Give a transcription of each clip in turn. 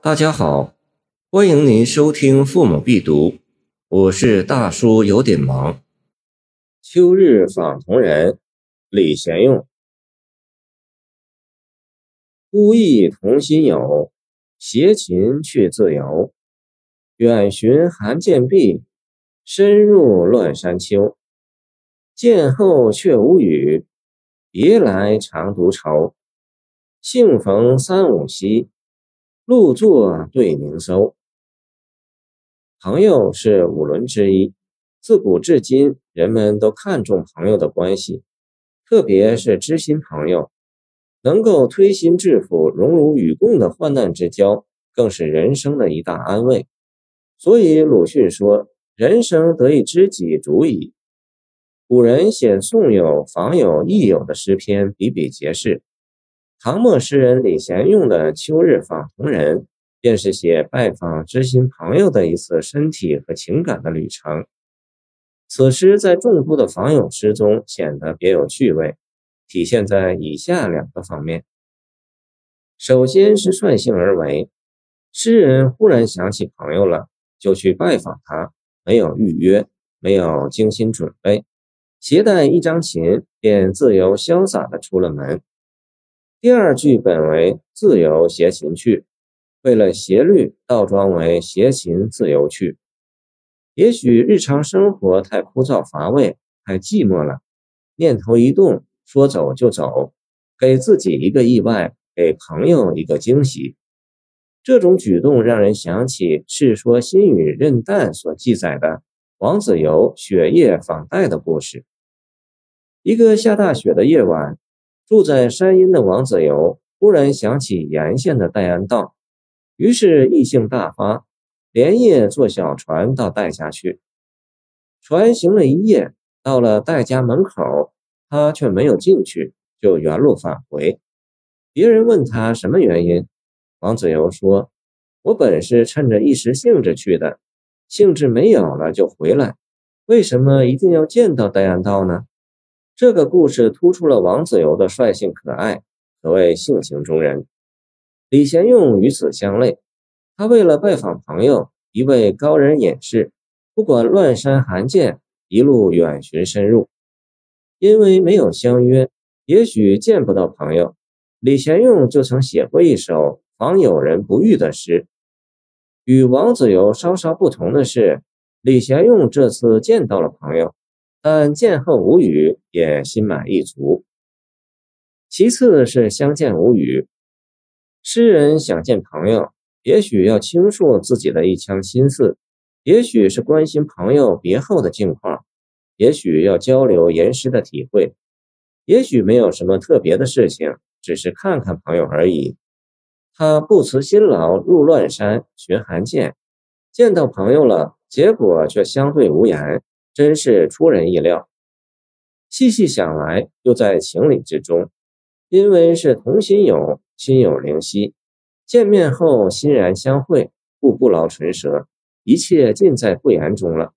大家好，欢迎您收听《父母必读》，我是大叔，有点忙。秋日访同人，李贤用。孤意同心友，携琴去自由。远寻寒涧碧，深入乱山秋。见后却无语，别来常独愁。幸逢三五夕，路作对凝叟。朋友是五伦之一，自古至今，人们都看重朋友的关系，特别是知心朋友，能够推心置腹、荣辱与共的患难之交，更是人生的一大安慰。所以鲁迅说：“人生得一知己足矣。”古人写送友、访友、益友的诗篇比比皆是。唐末诗人李贤用的《秋日访同人》，便是写拜访知心朋友的一次身体和情感的旅程。此诗在众多的访友诗中显得别有趣味，体现在以下两个方面：首先是率性而为，诗人忽然想起朋友了，就去拜访他，没有预约，没有精心准备。携带一张琴，便自由潇洒地出了门。第二句本为“自由携琴去”，为了斜律，倒装为“携琴自由去”。也许日常生活太枯燥乏味，太寂寞了，念头一动，说走就走，给自己一个意外，给朋友一个惊喜。这种举动让人想起《世说新语·任诞》所记载的。王子猷雪夜访戴的故事。一个下大雪的夜晚，住在山阴的王子猷忽然想起沿线的戴安道，于是意兴大发，连夜坐小船到戴家去。船行了一夜，到了戴家门口，他却没有进去，就原路返回。别人问他什么原因，王子猷说：“我本是趁着一时兴致去的。”兴致没有了就回来，为什么一定要见到戴安道呢？这个故事突出了王子猷的率性可爱，可谓性情中人。李贤用与此相类，他为了拜访朋友，一位高人隐士，不管乱山寒涧，一路远寻深入。因为没有相约，也许见不到朋友，李贤用就曾写过一首访友人不遇的诗。与王子猷稍稍不同的是，李贤用这次见到了朋友，但见后无语，也心满意足。其次是相见无语，诗人想见朋友，也许要倾诉自己的一腔心思，也许是关心朋友别后的近况，也许要交流言诗的体会，也许没有什么特别的事情，只是看看朋友而已。他不辞辛劳入乱山寻寒涧，见到朋友了，结果却相对无言，真是出人意料。细细想来，又在情理之中，因为是同心友，心有灵犀，见面后欣然相会，故不劳唇舌，一切尽在不言中了。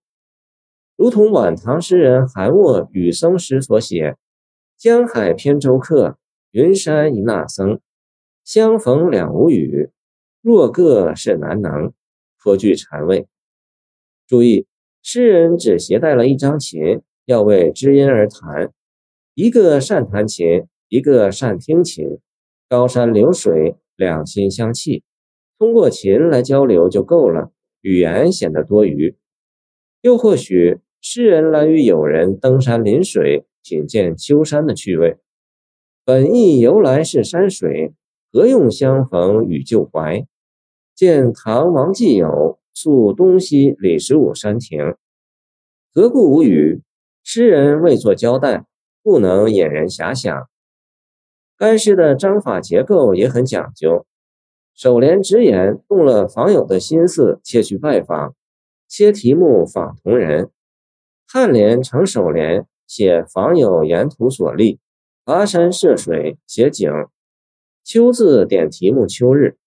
如同晚唐诗人韩沃《雨僧诗》所写：“江海偏舟客，云山一那僧。”相逢两无语，若个是难能，颇具禅味。注意，诗人只携带了一张琴，要为知音而弹。一个善弹琴，一个善听琴，高山流水，两心相契，通过琴来交流就够了，语言显得多余。又或许，诗人来与友人登山临水，品鉴秋山的趣味。本意由来是山水。何用相逢与旧怀？见唐王继友宿东西李十五山亭，何故无语？诗人未作交代，不能引人遐想。该诗的章法结构也很讲究，首联直言动了访友的心思，切去拜访，切题目访同人；颔联成首联，写访友沿途所历，跋山涉水，写景。秋字点题目，秋日，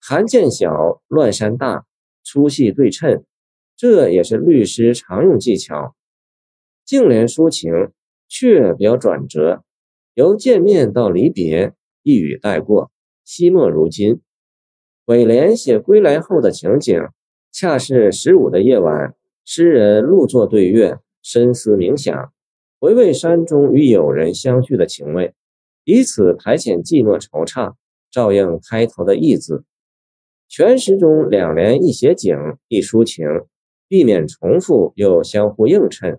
寒渐小，乱山大，粗细对称，这也是律诗常用技巧。净联抒情，却表转折，由见面到离别，一语带过，惜墨如金。尾联写归来后的情景，恰是十五的夜晚，诗人露坐对月，深思冥想，回味山中与友人相聚的情味，以此排遣寂寞惆怅，照应开头的“意”字。全诗中两联一写景，一抒情，避免重复又相互映衬，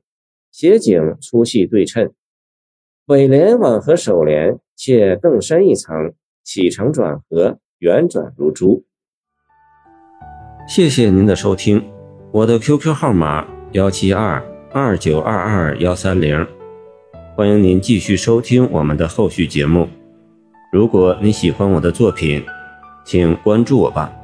写景粗细对称。尾联吻合首联，且更深一层，起承转合，圆转如珠。谢谢您的收听，我的 QQ 号码幺七二二九二二幺三零，欢迎您继续收听我们的后续节目。如果你喜欢我的作品，请关注我吧。